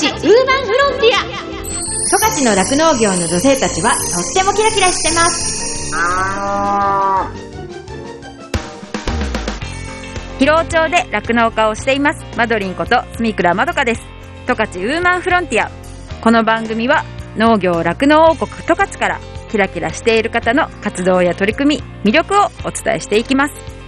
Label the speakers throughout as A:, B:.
A: チウーマンフロンティア。十勝の酪農業の女性たちはとってもキラキラしてます。
B: 広尾町で酪農家をしています。マドリンこと住倉まどかです。十勝ウーマンフロンティア。この番組は農業酪農王国十勝からキラキラしている方の活動や取り組み魅力をお伝えしていきます。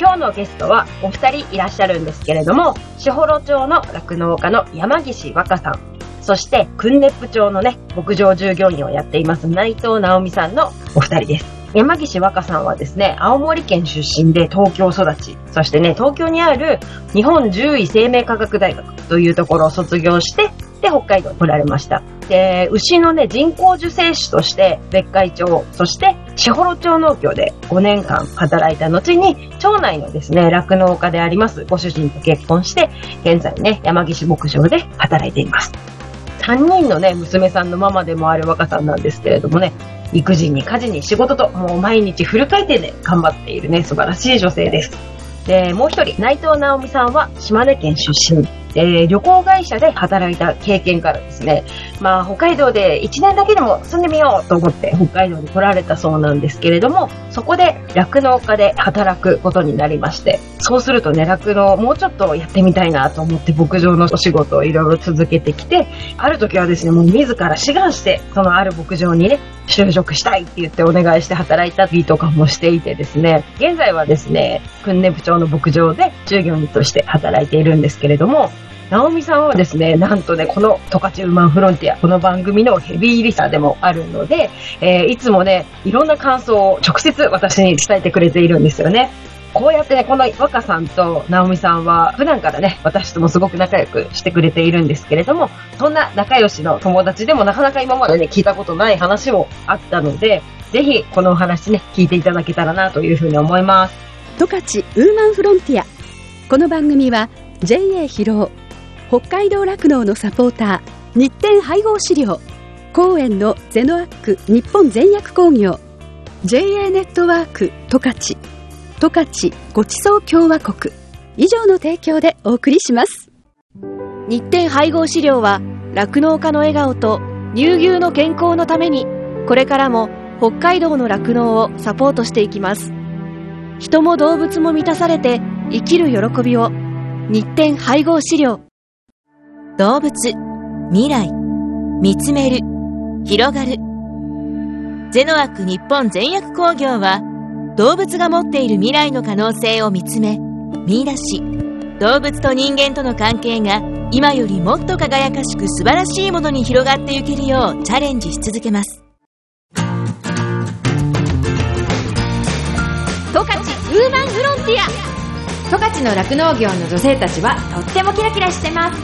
C: 今日のゲストはお二人いらっしゃるんですけれども、士幌町の酪農家の山岸和歌さん、そして訓熱町のね、牧場従業員をやっています内藤直美さんのお二人です。山岸和歌さんはですね、青森県出身で東京育ち、そしてね、東京にある日本獣医生命科学大学というところを卒業して、で、北海道に来られました。で、牛のね、人工授精師として別海町、そして士幌町農協で5年間働いた後に、町内のですね、酪農家でありますご主人と結婚して、現在ね、山岸牧場で働いています。3人のね、娘さんのママでもある若さんなんですけれどもね、育児に家事に仕事と、もう毎日フル回転で頑張っているね、素晴らしい女性です。で、もう一人、内藤直美さんは島根県出身。で、旅行会社で働いた経験からですね、まあ、北海道で1年だけでも住んでみようと思って北海道に来られたそうなんですけれども、そこで酪農家で働くことになりまして、そうするとね、酪農もうちょっとやってみたいなと思って牧場のお仕事をいろいろ続けてきて、ある時はですね、もう自ら志願して、そのある牧場にね、就職したいって言ってお願いして働いたりとかもしていてですね、現在はですね、訓練部長の牧場で従業員として働いているんですけれども、直美さんはですね、なんとね、この十勝ウーマンフロンティア、この番組のヘビーリサーでもあるので、えーいつもね、いろんな感想を直接私に伝えてくれているんですよね。こうやってね、この若さんと直美さんは、普段からね、私ともすごく仲良くしてくれているんですけれども、そんな仲良しの友達でもなかなか今までね、聞いたことない話もあったので、ぜひこのお話ね、聞いていただけたらなというふうに思います。
D: 十勝ウーマンフロンティア。この番組は JA 広尾北海道酪農のサポーター日展配合飼料。公園のゼノアック日本全薬工業。JA ネットワーク十勝。十勝ごちそう共和国。以上の提供でお送りします。
E: 日展配合飼料は酪農家の笑顔と乳牛の健康のためにこれからも北海道の酪農をサポートしていきます。人も動物も満たされて生きる喜びを。日展配合飼料。
F: 動物未来。見つめる。広がる。ゼノアック日本全薬工業は動物が持っている未来の可能性を見つめ見出し動物と人間との関係が今よりもっと輝かしく素晴らしいものに広がっていけるようチャレンジし続けます。
A: 十勝ウーマンフロンティア。十勝の酪農業の女性たちはとってもキラキラしてます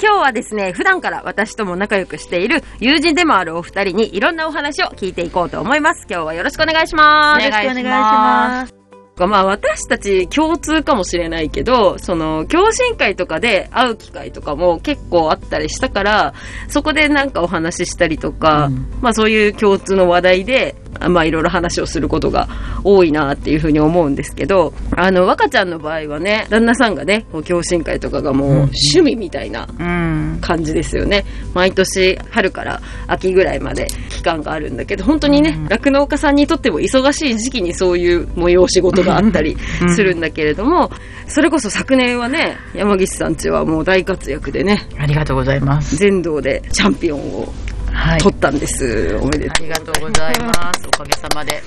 B: 今日はですね普段から私とも仲良くしている友人でもあるお二人にいろんなお話を聞いていこうと思います。今日はよろしくお願いします。
F: よろしくお願いします。
B: まあ私たち共通かもしれないけど、その共進会とかで会う機会とかも結構あったりしたから、そこでなんかお話ししたりとか、まあそういう共通の話題で、あまあいろいろ話をすることが多いなっていうふうに思うんですけど、あの若ちゃんの場合はね、旦那さんがね、こう共進会とかがもう趣味みたいな
G: うん。
B: 感じですよね。毎年春から秋ぐらいまで期間があるんだけど、本当にね、酪農家さんにとっても忙しい時期にそういう催し事があったりするんだけれども、それこそ昨年はね、山岸さんちはもう大活躍でね、
G: ありがとうございます。
B: 全道でチャンピオンを
G: はい。
B: 取ったんです。おめでとう。
G: ありがとうございます。おかげさまで。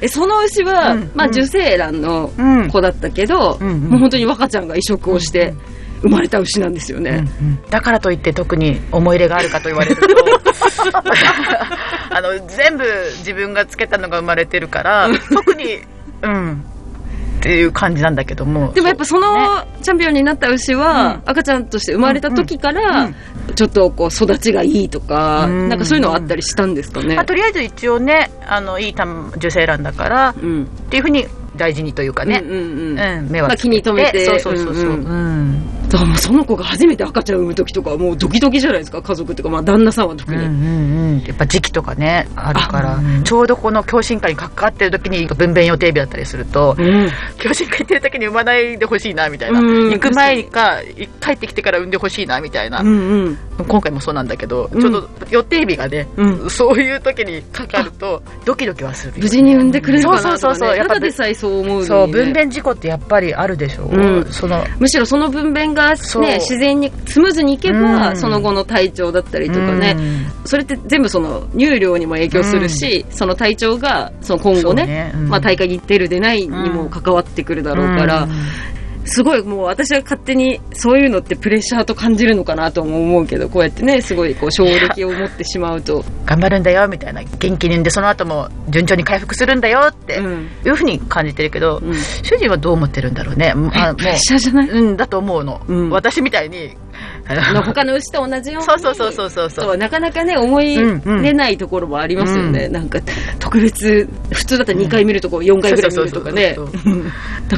B: え、その牛は、
G: うん
B: まあ
G: うん
B: 受精卵の
G: うん
B: 子だったけど、
G: うんうん
B: もう本当に若ちゃんが移植をして生まれた牛なんですよね。
G: だからといって特に思い入れがあるかと言われると あの全部自分がつけたのが生まれてるから特にうんっていう感じなんだけども。
B: でもやっぱその
G: ね。
B: チャンピオンになった牛は、
G: うん。
B: 赤ちゃんとして生まれた時から、
G: うん
B: ちょっとこう育ちがいいとか、
G: うん。
B: なんかそういうのはあったりしたんですかね？
G: まあ、とりあえず一応ねあのいいた受精卵だから
B: うん。
G: っていうふうに大事にというかね、
B: うんうんうん。
G: うん、目は
B: 気に留めて。
G: そうそうそうそう、
B: う
G: うん。ん
B: だからもうその子が初めて赤ちゃん産む時とかはもうドキドキじゃないですか。家族っていうかまあ旦那さんは特に、
G: うんうんうん、やっぱ時期とかねあるから。ちょうどこの共進会に関わってる時に分娩予定日だったりすると
B: うん。
G: 共進会行ってる時に産まないでほしいなみたいな、
B: うん
G: 行く前か帰ってきてから産んでほしいなみたいな、
B: うんうん。
G: 今回もそうなんだけど、
B: うん。
G: ちょうど予定日がね、
B: うん。
G: そういう時にかかるとドキドキはするよね。
B: 無事に産んでくれるかなとか、ね、
G: そうそうそうそうやっぱ
B: ただでさえそう思うね、
G: そう分娩事故ってやっぱりあるでしょ、
B: うん。
G: その
B: むしろその分娩が
G: そう。
B: ね自然にスムーズにいけば、
G: うん。
B: その後の体調だったりとかね、それって全部その乳量にも影響するし、その体調がその今後ね
G: ね。うん。
B: まあ、大会に出る出ないにも関わってくるだろうから、
G: うん
B: すごいもう私は勝手にそういうのってプレッシャーと感じるのかなとも思うけどこうやってねすごいこう衝撃を持ってしまうと、
G: 頑張るんだよみたいな元気にでその後も順調に回復するんだよって
B: うん。
G: いうふうに感じてるけど、
B: うん。
G: 主人はどう思ってるんだろうね。あもう
B: プレッシャーじゃない。
G: うんだと思うの、
B: うん。
G: 私みたいに
B: あの 他の牛と同じように
G: そうそうそうそうそう。
B: そうなかなかね思い出ないところもありますよね、
G: うん。
B: なんか特別普通だったら2回見るとこ4回ぐらい見るとかね。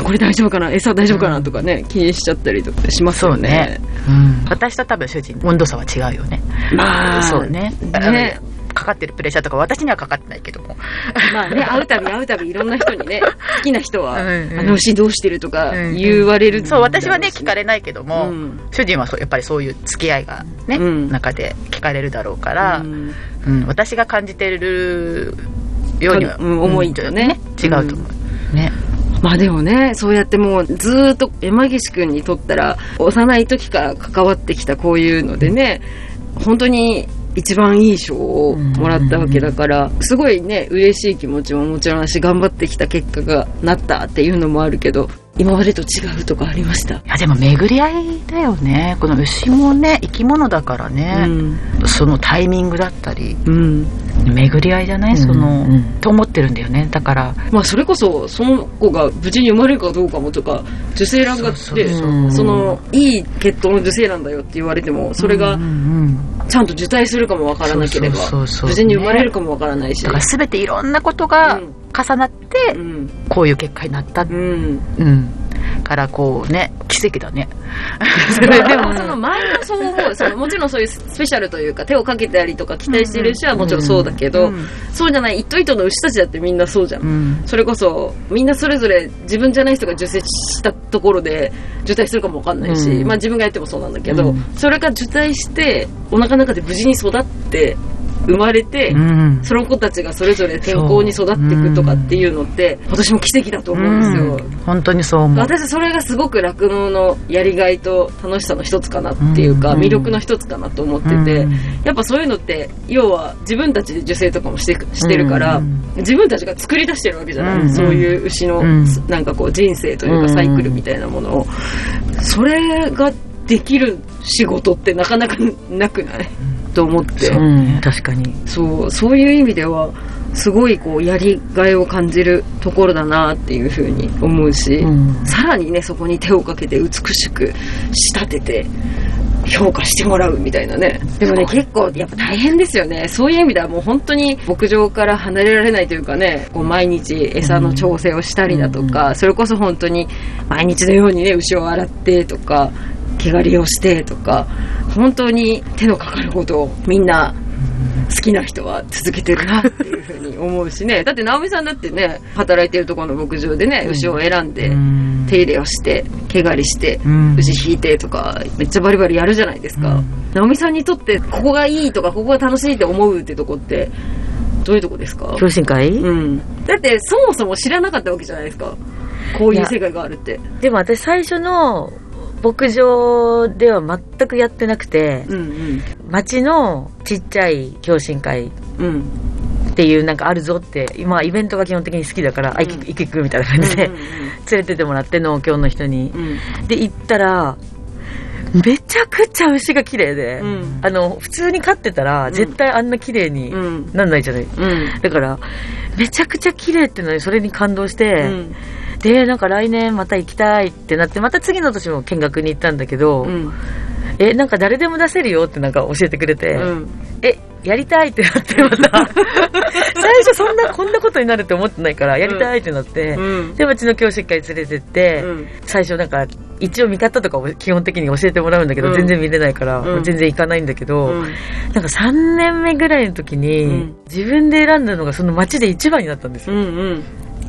B: これ大丈夫かな？餌大丈夫かな？とかね、気にしちゃったりとかしますよね。
G: そうね、うん、私と多分主人温度差は違うよね。
B: まあ
G: そうね。
B: ね
G: かかってるプレッシャーとか私にはかかってないけども。
B: まあね会うたび会うたびいろんな人にね 好きな人は、
G: うんうん。
B: あの牛どうしてるとか
G: うんうん。
B: 言われる、
G: そう私はね聞かれないけども、
B: うん。
G: 主人はそうやっぱりそういう付き合いがね、
B: うん。
G: 中で聞かれるだろうから、
B: うん。
G: うん、私が感じてるようには、
B: うん思いとね。
G: 違うと思う、ね。
B: まあでもね、そうやってもうずーっと山岸くんにとったら、幼い時から関わってきたこういうのでね、本当に一番いい賞をもらったわけだから、すごいね、嬉しい気持ちももちろんだし、頑張ってきた結果がなったっていうのもあるけど、今までと違うとかありました？
G: いやでも巡り合いだよね。この牛もね生き物だから
B: う
G: ね、
B: ん。
G: そのタイミングだったり。
B: うん。
G: 巡り合いじゃない？その、と思ってるんだよね。だから。
B: まあそれこそ、その子が無事に生まれるかどうかもとか、受精卵がって、
G: そ
B: の、いい血統の受精卵だよって言われても、それが
G: うんうん
B: ちゃんと受胎するかもわからなければ無事に生まれるかもわからないし、
G: だから全ていろんなことが
B: うん
G: 重なって
B: うん。
G: こういう結果になった、
B: うん、
G: うん、からこうね奇跡だね。
B: でもその前もそう思うそのもちろんそういうスペシャルというか手をかけたりとか期待してる牛はもちろんそうだけど、
G: うん。
B: そうじゃない一頭一頭の牛たちだってみんなそうじゃん、
G: うん。
B: それこそみんなそれぞれ自分じゃない人が受精したところで受胎するかもわかんないし、
G: うん。
B: まあ自分がやってもそうなんだけど、
G: うん。
B: それが受胎してお腹の中で無事に育って生まれて、
G: うん。
B: その子たちがそれぞれ健康に育っていくとかっていうのって、私も奇跡だと思うんですよ。
G: うん。本当にそう思う。
B: 私はそれがすごく酪農のやりがいと楽しさの一つかなっていうか、
G: うん。
B: 魅力の一つかなと思ってて、
G: うん。
B: やっぱそういうのって要は自分たちで受精とかもしてしてるから、
G: うん。
B: 自分たちが作り出してるわけじゃない、
G: うん。
B: そういう牛の、
G: うん。
B: なんかこう人生というかサイクルみたいなものを、それができる仕事ってなかなかなくない？と思って。
G: うん確かに
B: そう、そういう意味では、すごいこう、やりがいを感じるところだなっていうふうに思うし、
G: うん
B: さらにね、そこに手をかけて美しく仕立てて、評価してもらうみたいなね。でもね、結構やっぱ大変ですよね。そういう意味ではもう本当に牧場から離れられないというかね、こう毎日餌の調整をしたりだとか、それこそ本当に毎日のようにね、牛を洗ってとか、毛刈りをしてとか、本当に手のかかることをみんな好きな人は続けてるなっていうふうに思うしね。だって直美さんだってね、働いてるところの牧場でね、牛を選んで、手入れをして、毛刈りして、
G: うん
B: 牛引いてとか、めっちゃバリバリやるじゃないですか。直美さんにとって、ここがいいとか、ここが楽しいって思うってとこって、どういうとこですか？
H: 共進会、
B: うん。だって、そもそも知らなかったわけじゃないですか。こういう世界があるって。
H: でも私最初の牧場では全くやってなくて、
B: うん
H: 町のちっちゃい共進会
B: うん。うん。
H: っていうなんかあるぞって、今イベントが基本的に好きだから、あ、行く行く行くみたいな感じで、
B: うん
H: 連れてってもらって農協の人に。
B: うんうん。
H: で、行ったら、めちゃくちゃ牛が綺麗で、
B: うん
H: あの、普通に飼ってたら、
B: ん
H: 絶対あんな綺麗に
B: うん。
H: なんないじゃない。
B: うん。
H: だから、めちゃくちゃ綺麗ってのにそれに感動して、
B: うん。
H: で、なんか来年また行きたいってなって、また次の年も見学に行ったんだけど、
B: うん。
H: え、なんか誰でも出せるよってなんか教えてくれて、
B: うん。
H: え、やりたいってなってまた 最初そんなこんなことになるって思ってないからやりたいってなって、
B: うん。
H: でうちの教師会連れてって、
B: うん
H: 最初なんか一応見方とかを基本的に教えてもらうんだけど、
B: うん
H: 全然見れないから、全然行かないんだけど、
B: うん
H: なんか3年目ぐらいの時に、
B: うん
H: 自分で選んだのがその街で一番になったんですよ。
B: うんうん。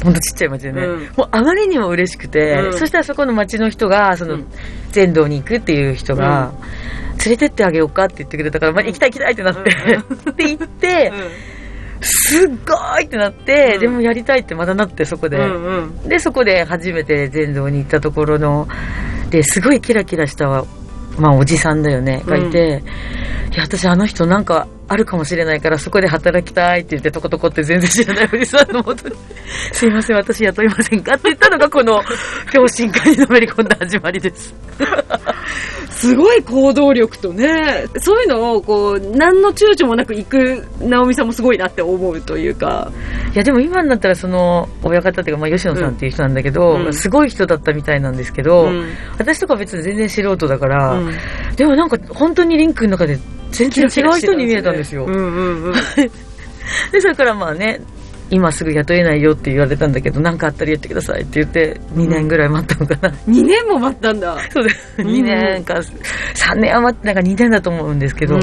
H: ほんとちっちゃい町でね。
B: うん。
H: もうあまりにも嬉しくて、
B: うん。
H: そしたらそこの町の人が、その
B: うん。
H: 全道に行くっていう人が、連れてってあげようかって言ってくれたから、まあ、行きたい行きたいってなって、って言って、すっごいってなって、
B: うん。
H: でもやりたいってまたなってそこで、
B: うんうん。
H: でそこで初めて全道に行ったところのですごいキラキラしたまあおじさんだよねがいて、いや私あの人なんかあるかもしれないからそこで働きたいって言ってトコトコって全然知らないおじさんのもとにすいません私雇いませんか？って言ったのがこの共進会にのめり込んだ始まりです。
B: すごい行動力とね、そういうのをこう、何の躊躇もなく行く直美さんもすごいなって思うというか。
H: いやでも今になったらその親方っていうか、まあ、吉野さんっていう人なんだけど、
B: うん。
H: すごい人だったみたいなんですけど、
B: うん。
H: 私とか別に全然素人だから、
B: うん。
H: でもなんか本当にリンクの中で全然違う人に見えたんですよ。
B: うんうんうん。
H: で、それからまあね、今すぐ雇えないよって言われたんだけど、何かあったら言ってくださいって言って、2年ぐらい待ったのかな。
B: 2年も待ったんだ。
H: そうです。
B: ん
H: 2年か、3年は待って、なんか2年だと思うんですけど、
B: うん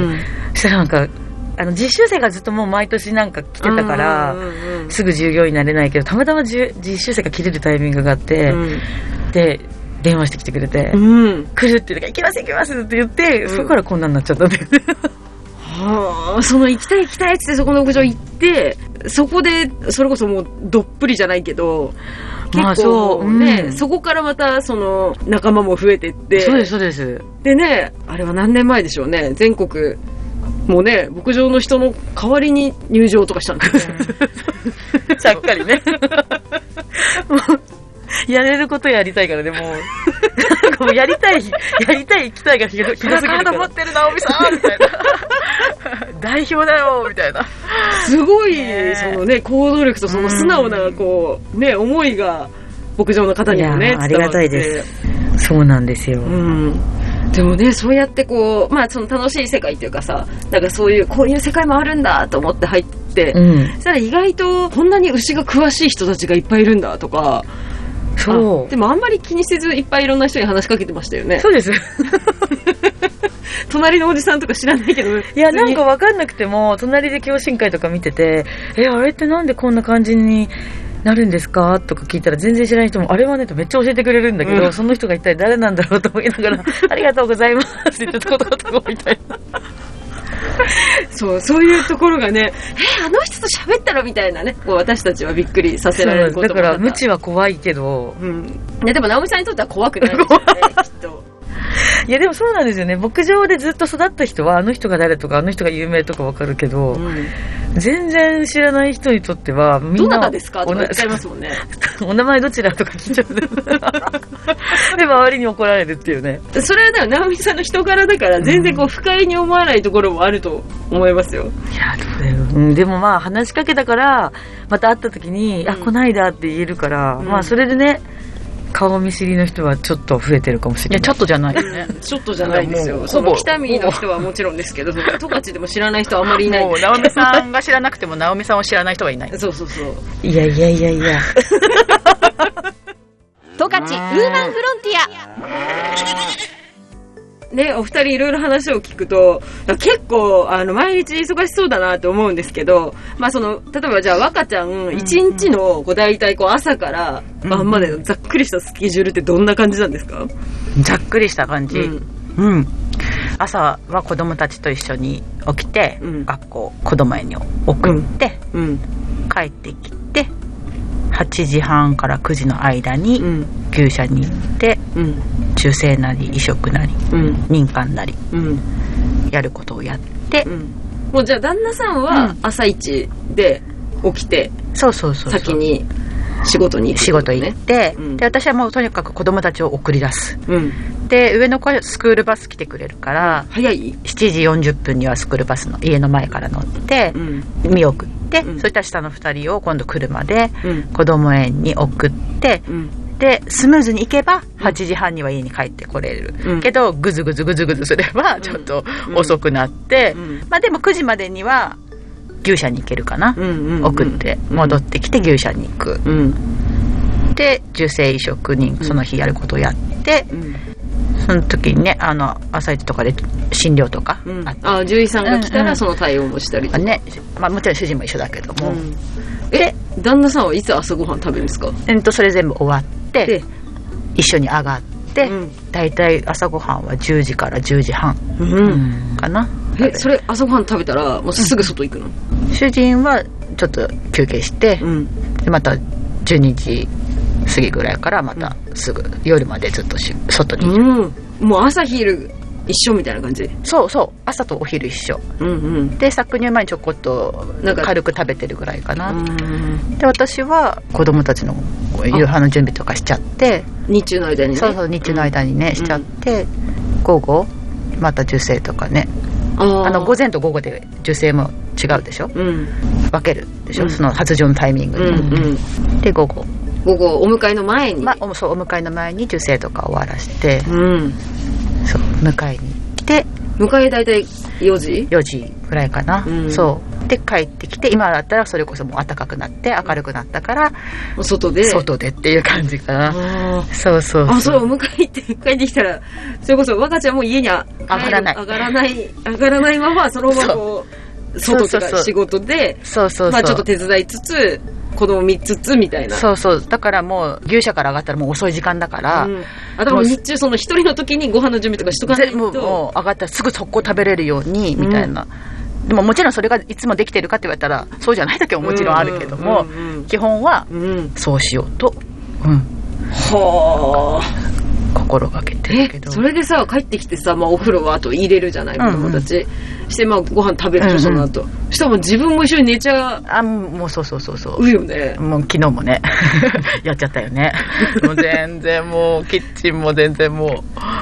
H: そしたらなんか、あの、実習生がずっともう毎年なんか来てたから
B: うん、うんうん
H: すぐ従業員になれないけど、たまたまじゅ実習生が切れるタイミングがあって、で、電話してきてくれて、
B: うん。
H: 来るって言うから、行きます行きますって言って、
B: うん
H: そこからこんなになっちゃったんだよね。
B: はあ、その行きたい行きたいっつってそこの屋上行って、そこで、それこそもうどっぷりじゃないけど、
H: まあ
B: 結構
H: そう
B: ね、
H: うん
B: そこからまたその仲間も増えてって、
H: そうです、そうです。
B: でね、あれは何年前でしょうね、全国、もうね、牧場の人の代わりに入場とかしたんですよ。
H: ちゃっかりね。もう、やれることやりたいからね、もう。もうやりたい、やりたい、行きたいがひどひどすぎるから。
G: 持ってる直美さんみたいな。代表だよみたいな。
B: すごい、
G: ね
B: そのね、行動力とその素直な、こう、ね、思いが、牧場の方にもね、
H: ありがたいですそうなんですよ。
B: うん。でもね、そうやってこう、まあその楽しい世界っていうかさ、なんかそういう、こういう世界もあるんだと思って入って、
H: うん。
B: そしたら意外とこんなに牛が詳しい人たちがいっぱいいるんだとか、
H: そ
B: あでもあんまり気にせずいっぱいいろんな人に話しかけてましたよね
H: う。。そうです。
B: 隣のおじさんとか知らないけど、
H: いや、なんかわかんなくても、隣で共進会とか見てて、え、あれってなんでこんな感じになるんですか？とか聞いたら全然知らない人も、あれはねとめっちゃ教えてくれるんだけど、
B: うん
H: その人が一体誰なんだろうと思いながら、ありがとうございますって言ってトコトコトコみたいな。
B: そう、そういうところがね、え、あの人と喋ったらみたいなね、こう私たちはびっくりさせられることも
H: だから、無
B: 知
H: 知は怖いけど、
B: うん。ね、でも、直美さんにとっては怖くないですよね、きっと。
H: いやでもそうなんですよね。牧場でずっと育った人は、あの人が誰とか、あの人が有名とかわかるけど、全然知らない人にとっては、みんな、
B: どなたですか？とか言っちゃいますもんね。
H: お名前どちらとか聞いちゃう。で、周りに怒られるっていうね。
B: それはね、直美さんの人柄だから、全然こう、不快に思わないところもあると思いますよ。
H: いや、どうだよ。うん、でもまあ話しかけたから、また会った時に、あ、
B: うん
H: こないだって言えるから、
B: うん
H: まあそれでね、顔見知りの人はちょっと増えてるかもし
G: いや、
H: れない。
G: ちょっとじゃないよね。
B: ちょっとじゃないですよ。
G: ほぼ
B: 北見の人はもちろんですけど、十勝でも知らない人はあんまりいない。
G: もう、直美さんが知らなくても、直美さんを知らない人はいない。
B: そうそうそう。
H: いやいやいやいや。
A: 十勝ウーマンフロンティア
B: ね、お二人いろいろ話を聞くと、結構、あの、毎日忙しそうだなって思うんですけど、まあその、例えばじゃあ若ちゃん、一日の、こう、大体こう、朝から晩までのざっくりしたスケジュールってどんな感じなんですか？
G: ざっくりした感じ。
B: うん
G: うん。朝は子供たちと一緒に起きて、
B: うん
G: 学校、子供園に送って、
B: うん。
G: 帰ってきて、8時半から9時の間に
B: うん。
G: 牛舎に行って、
B: うん。
G: 中性なり移植なり、
B: うん。
G: 民間なり、
B: うん。
G: やることをやって、
B: うん。もうじゃあ旦那さんは朝一で起きて、
G: そうそうそうそう。
B: 先に仕事に行く
G: 仕事行って、
B: うん
G: で、私はもうとにかく子供たちを送り出す。
B: うん。
G: で、上の子はスクールバス来てくれるから、
B: 早い
G: ？7時40分にはスクールバスの家の前から乗って
B: う、ん。
G: 見送って、
B: うん
G: そしたら下の2人を今度車で
B: うん。
G: 子供園に送って、
B: うん。
G: で、スムーズに行けば、8時半には家に帰ってこれる。
B: うん
G: けど、ぐずぐずぐずぐずすれば、ちょっと遅くなって、
B: うん
G: まあでも9時までには、牛舎に行けるかな。送って、戻ってきて牛舎に行く。
B: うん
G: で、受精移植にその日やることをやって、
B: うん
G: その時にね、あの、朝一とかで診療とか
B: うん。
G: あ
B: あ獣医さんが来た
G: うんうん。
B: らその対応もしたりとか。
G: ね、まあもちろん主人も一緒だけども、
B: うん。え旦那さんはいつ朝ごはん食べるんですか？
G: えっと、それ全部終わって
B: で、
G: 一緒に上がって、
B: うん。
G: だいたい朝ごはんは10時から10時半
B: うん。
G: かな。
B: えそれ朝ごはん食べたらもうすぐ外行くの？
G: 主人はちょっと休憩して、
B: うん。
G: でまた12時過ぎぐらいからまたすぐ、夜までずっとし外にいる、
B: うん。もう朝昼一緒みたいな感じ？
G: そうそう。朝とお昼一緒。
B: うんうん。
G: で搾乳前にちょこっと軽く食べてるぐらいかな、
B: うん
G: で私は子供たちの夕飯の準備とかしちゃって。
B: 日中の間にね。
G: そうそう日中の間にね、しちゃって。午後また受精とかね。
B: あ
G: の午前と午後で受精も違うでしょ？
B: うん。
G: 分けるでしょ、
B: うん。
G: その発情のタイミング
B: うん
G: に、
B: うん。
G: で午後、
B: 午後お迎えの前に。
G: まあ、おそうお迎えの前に受精とか終わらして、
B: うん。
G: そう迎えに来て
B: 迎え大体4時
G: ？4時ぐらいかな、
B: うん。
G: そう。で帰ってきて今だったらそれこそもう暖かくなって明るくなったから、
B: お外で？
G: 外でっていう感じかな、
B: あ
G: そうそう
B: ーあそうお迎え行って帰ってきたらそれこそ若ちゃんも家にあ
G: 上がらない。
B: 上がらない上がらないままそのままこう外か仕事で
G: そうそうそう。
B: まあちょっと手伝いつつ子供見つつみたいな。
G: そうそう。だからもう牛舎から上がったらもう遅い時間だから、
B: うん。あでも日中その一人の時にご飯の準備とかしとかない
G: ぜもう
B: と
G: もう上がったらすぐ速攻食べれるようにみたいな、でももちろんそれがいつもできてるかって言われたらそうじゃない時ももちろんあるけども、
B: うんうん
G: 基本は
B: うん。うん
G: そうしようと、うん、
B: はあ。
G: 心がけてるけど。
B: それでさ帰ってきてさ、まあ、お風呂はあと入れるじゃない子供たち、してまあご飯食べるでその後。そしたらもう自分も一緒に寝ちゃ
G: あもうそうそうそうそう。
B: うよね。
G: もう昨日もね。やっちゃったよね。もう全然もうキッチンも全然もう。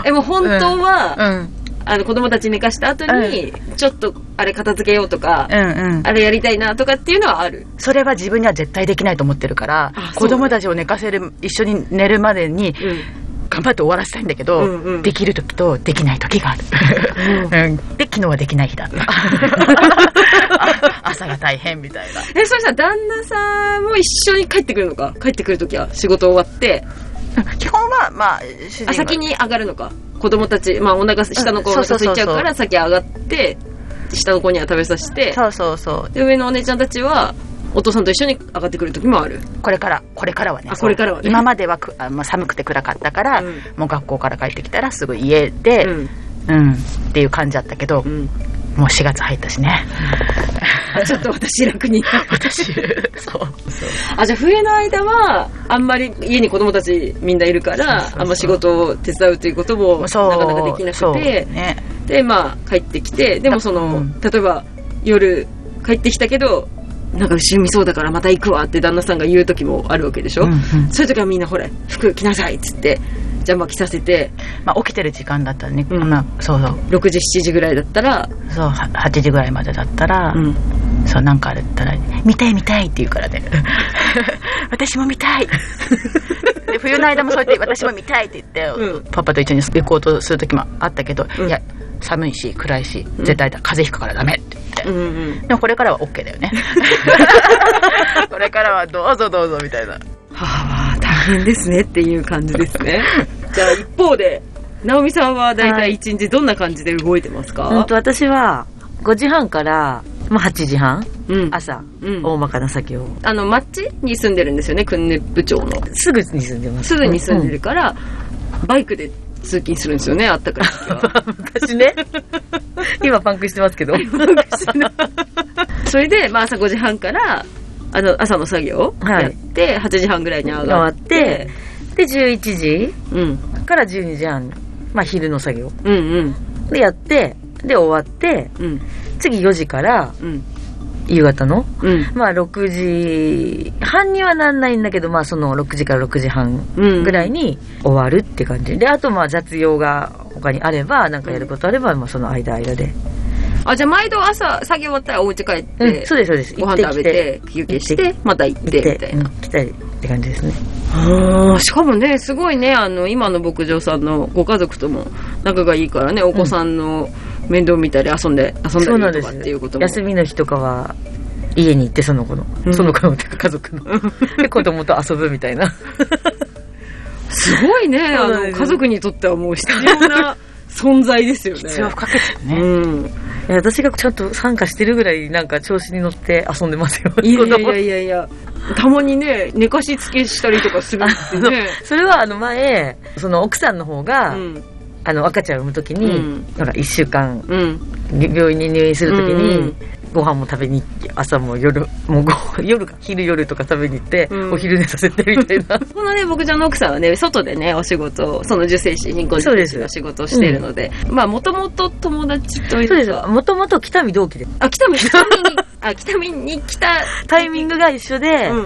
B: えもう本当は、
G: うん。
B: あの子供たち寝かした後に、ちょっとあれ片付けようとか、
G: うんうん。
B: あれやりたいなとかっていうのはある。
G: それは自分には絶対できないと思ってるから子供たちを寝かせる一緒に寝るまでに
B: うん
G: 頑張って終わらせたいんだけど、
B: うんうん。
G: できる時とできない時がある、うん。で昨日はできない日だった。あ 朝が大変みたいな。
B: えそしたら旦那さんも一緒に帰ってくるのか？帰ってくる時は仕事終わって。
G: 基本はまあ主人
B: 先に上がるのか？子供たちまあお腹下の子お
G: うん
B: 腹空いちゃうから
G: そ
B: 先上がって下の子には食べさせて。
G: そうそうそう。
B: で上のお姉ちゃんたちはお父さんと一緒に上がってくる時もある。
G: これからこれからはね。
B: あこれからはね。
G: 今まではくあ、まあ、寒くて暗かったから、
B: うん。
G: もう学校から帰ってきたらすぐ家で、
B: うん。
G: うんっていう感じだったけど、
B: うん。
G: もう4月入ったしね。
B: あちょっと私楽に。
G: 私そう
B: あじゃあ冬の間はあんまり家に子供たちみんないるからあんま仕事を手伝うということもなかなかできなくて。
G: ね。
B: でまあ帰ってきてでもその、
G: うん。
B: 例えば夜帰ってきたけどなんか後ろ見そうだからまた行くわって旦那さんが言う時もあるわけでしょ、
G: うんうん。
B: そういう時はみんなほら服着なさいっつって邪魔着させて。
G: まあ、起きてる時間だったらね、
B: うん。
G: まあ、そうそう。
B: 6時7時ぐらいだったら、
G: そうは8時ぐらいまでだったら、
B: うん、
G: そうなんかあれだったら「見たい見たい」って言うからね。私も見たい。で冬の間もそうやって「私も見たい」って言って、
B: うん。
G: パパと一緒に行こうとする時もあったけど、
B: うん。
G: いや寒いし暗いし絶対だ風邪ひくからダメ
B: うんうん
G: でもこれからは OK だよね。これからはどうぞどうぞみたいな。
B: はあ大変ですねっていう感じですね。じゃあ一方で直美さんは大体一日どんな感じで動いてますか、
H: うんと私は5時半から、まあ、8時半
B: うん。
H: 朝、
B: うん。
H: 大まかな作業
B: あの町に住んでるんですよね訓練部長の。
H: すぐに住んでます。
B: すぐに住んでるから、バイクで通勤するんですよねあったかい時は。
H: う ん昔ね。今パンクしてますけど。
B: それで、まあ、朝5時半からあの朝の作業
H: はい。
B: やって、8時半ぐらいに上がっ
H: ててで11時
B: うん、
H: から12時半まあ昼の作業
B: うんうん。
H: でやってで終わって
B: うん。
H: 次4時から
B: うん
H: 夕方の？
B: うん。
H: まあ6時半にはなんないんだけどまあその6時から6時半
B: うん。
H: ぐらいに終わるって感じ。であとまあ雑用が他にあればなんかやることあればまあその間間で、
B: あじゃあ毎度朝作業終わったらお家帰って、
H: うん、そうですそうです。
B: ご飯食べて休憩してまた行ってみたいな。
H: うん来たりって感じですね。
B: あーしかもね、すごいね、あの、今の牧場さんのご家族とも仲がいいからね、お子さんの面倒見たり遊んで、遊んだりとかっていうことも。
H: 休みの日とかは、家に行ってその子の、
B: うん
H: その子の家族の、で子供と遊ぶみたいな。
B: すごいね、あの、家族にとってはもう必要な 存在ですよね。
H: 必要不可欠だね。
B: うん。
H: 私がちゃんと参加してるぐらいなんか調子に乗って遊んでますよ。
B: いやいやいやいや、たまにね、寝かしつけしたりとかするってね。
H: それはあの前、その奥さんの方が、
B: うん。
H: あの赤ちゃんを産むときに、
B: うん
H: ほら、一週間
B: うん。
H: 病院に入院するときに、
B: うん
H: ご飯も食べに行って、朝も夜、もうご 夜か、昼夜とか食べに行って、
B: うん
H: お昼寝させてみたいな。
B: このね、牧場の奥さんはね、外でね、お仕事を、その受精子、人工
H: そうです
B: 受精子の仕事をしているので、まあ、もともと友達というか。
H: そうです。もともと北見同期で。
B: あ、北見、北見に、あ、北見に来た。
H: タイミングが一緒で、
B: うんうん。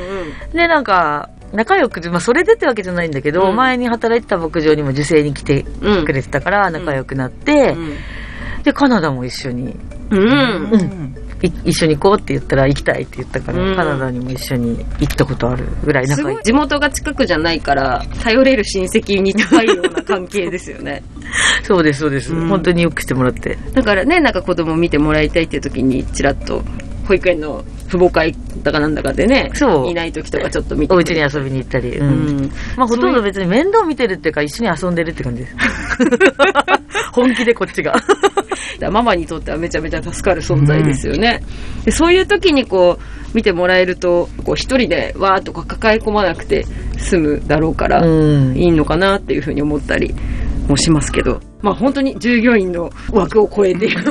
H: で、なんか、仲良く、まあ、それでってわけじゃないんだけど、
B: うん
H: 前に働いてた牧場にも受精に来て
B: うん。
H: くれてたから、仲良くなって、で、カナダも一緒に、
B: うん。
H: 一緒に行こうって言ったら行きたいって言ったから、
B: うん
H: カナダにも一緒に行ったことあるぐらい仲いい。
B: 地元が近くじゃないから、頼れる親戚に近いような関係ですよね。
H: そうです、そうです、
B: うん
H: 本当によくしてもらって。
B: だからね、なんか子供見てもらいたいっていう時に、ちらっと、保育園の父母会だかなんだかでね、
H: そう
B: いない時とかちょっと見て
H: お家に遊びに行ったり。う。
B: うんん。
H: まあ、ほとんど別に面倒見てるっていうか、一緒に遊んでるって感じです。本気でこっちが。
B: ママにとってはめちゃめちゃ助かる存在ですよね。でそういう時にこう、見てもらえると、こう一人でわーっと抱え込まなくて済むだろうから、
H: うん。
B: いいのかなっていうふうに思ったりもしますけど、まあ本当に従業員の枠を超えていると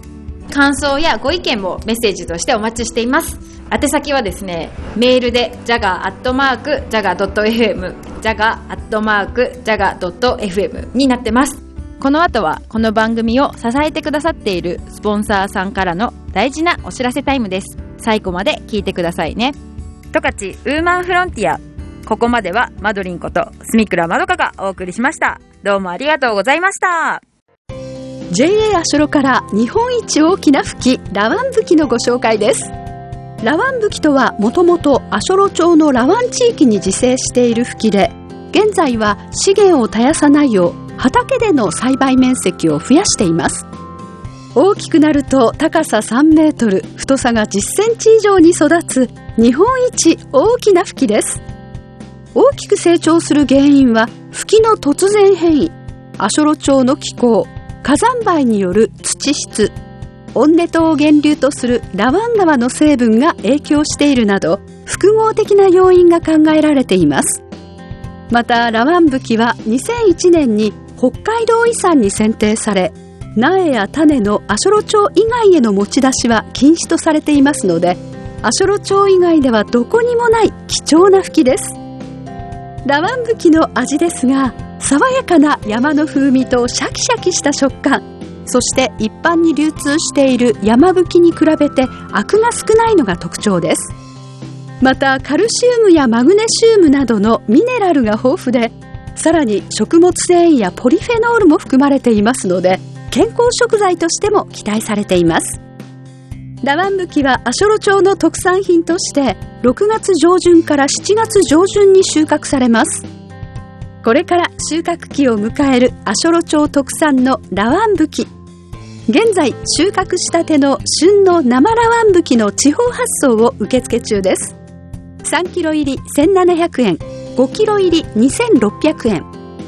A: 感想やご意見もメッセージとしてお待ちしています。宛先はですねメールで jaga.jaga.fm jaga.jaga.fm になってます。この後はこの番組を支えてくださっているスポンサーさんからの大事なお知らせタイムです。最後まで聞いてくださいね。十勝ウーマンフロンティア。ここまではマドリンこと住倉まどかがお送りしました。どうもありがとうございました。
D: JA アショロから日本一大きな吹きラワン吹きのご紹介です。ラワン吹きとはもともとアショロ町のラワン地域に自生している吹きで現在は資源を絶やさないよう畑での栽培面積を増やしています。大きくなると高さ3メートル太さが10センチ以上に育つ日本一大きな吹きです。大きく成長する原因は吹きの突然変異アショロ町の気候火山灰による土質オンネ島を源流とするラワン川の成分が影響しているなど複合的な要因が考えられています。またラワンブキは2001年に北海道遺産に選定され苗や種のアショロ町以外への持ち出しは禁止とされていますのでアショロ町以外ではどこにもない貴重な吹きです。ラワンブキの味ですが爽やかな山の風味とシャキシャキした食感。そして一般に流通している山吹に比べてアクが少ないのが特徴です。またカルシウムやマグネシウムなどのミネラルが豊富でさらに食物繊維やポリフェノールも含まれていますので健康食材としても期待されています。ラワンブキはアショロ町の特産品として6月上旬から7月上旬に収穫されます。これから収穫期を迎えるアショロ町特産のラワンブキ。現在収穫したての旬の生ラワンブキの地方発送を受付中です。3キロ入り1700円5キロ入り2600円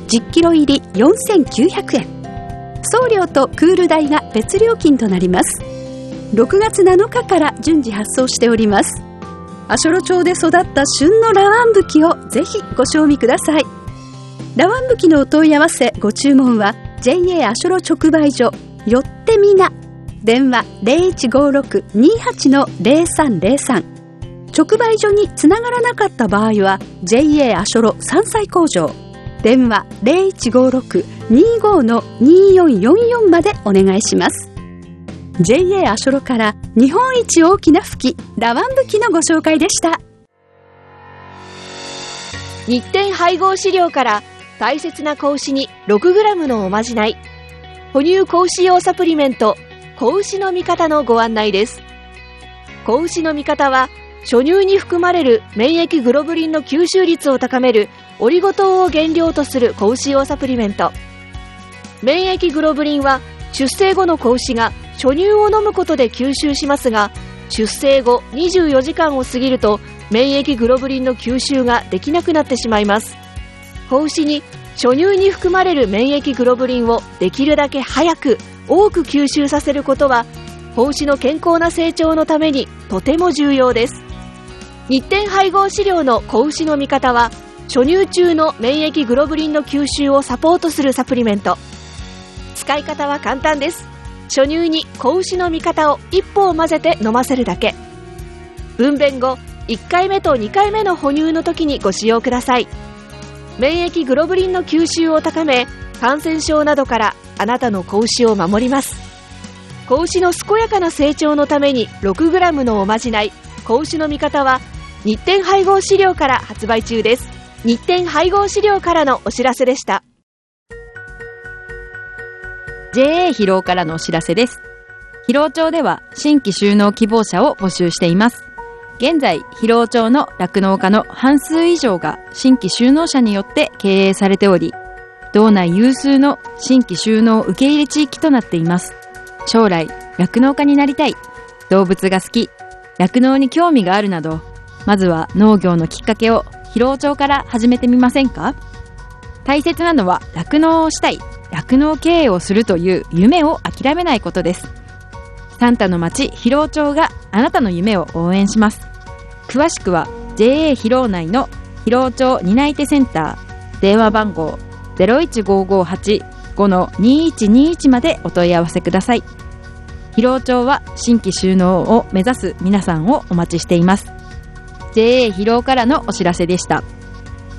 D: 10キロ入り4900円。送料とクール代が別料金となります。6月7日から順次発送しております。アショロ町で育った旬のラワンブキをぜひご賞味ください。ラワンブキのお問い合わせご注文は JA アショロ直売所よってみな。電話0156-28-0303直売所につながらなかった場合は JA アショロ山菜工場。電話0156-25-2444までお願いします。JA アショロから日本一大きな吹きラワン吹きのご紹介でした。
E: 日展配合飼料から大切な子牛に 6g のおまじない。哺乳子牛用サプリメント。子牛の味方のご案内です。子牛の味方は初乳に含まれる免疫グロブリンの吸収率を高めるオリゴ糖を原料とする子牛用サプリメント。免疫グロブリンは出生後の子牛が初乳を飲むことで吸収しますが出生後24時間を過ぎると免疫グロブリンの吸収ができなくなってしまいます。子牛に初乳に含まれる免疫グロブリンをできるだけ早く多く吸収させることは子牛の健康な成長のためにとても重要です。日展配合飼料の子牛の味方は初乳中の免疫グロブリンの吸収をサポートするサプリメント。使い方は簡単です。初乳に子牛の味方を一歩を混ぜて飲ませるだけ。分娩後1回目と2回目の哺乳の時にご使用ください。免疫グロブリンの吸収を高め感染症などからあなたの子牛を守ります子牛の健やかな成長のために 6g のおまじない子牛の味方は日展配合飼料から発売中です日展配合飼料からのお知らせでした
A: JA 疲労からのお知らせです。疲労町では新規収納希望者を募集しています。現在、疲労町の酪農家の半数以上が新規収納者によって経営されており、道内有数の新規収納受け入れ地域となっています。将来、酪農家になりたい、動物が好き、酪農に興味があるなど、まずは農業のきっかけを疲労町から始めてみませんか？大切なのは酪農をしたい、酪農経営をするという夢を諦めないことです。サンタの町広労町があなたの夢を応援します。詳しくは JA 広労内の広労町担い手センター電話番号015585-2121までお問い合わせください。広労町は新規収納を目指す皆さんをお待ちしています。JA 広労からのお知らせでした。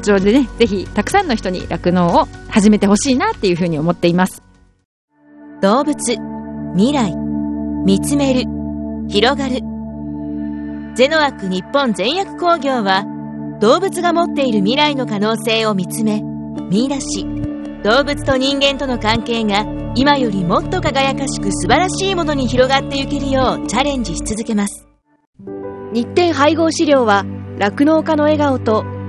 A: 町でねぜひたくさんの人に酪農を始めてほしいなっていうふうに思っています。
F: 動物未来見つめる広がる。ゼノアック日本全薬工業は動物が持っている未来の可能性を見つめ見出し。動物と人間との関係が今よりもっと輝かしく素晴らしいものに広がっていけるようチャレンジし続けます。
E: 日展配合飼料は酪農家の笑顔と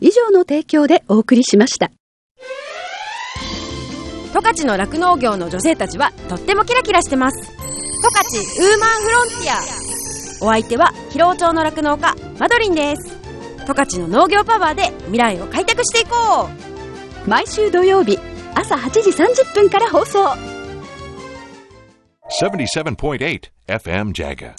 D: 以上の提供でお送りしました。
A: 十勝の酪農業の女性たちはとってもキラキラしてます。十勝ウーマンフロンティア。お相手は広尾町の酪農家マドリンです。十勝の農業パワーで未来を開拓していこう。
D: 毎週土曜日朝8時30分から放送。
I: 77.8 FM Jaga.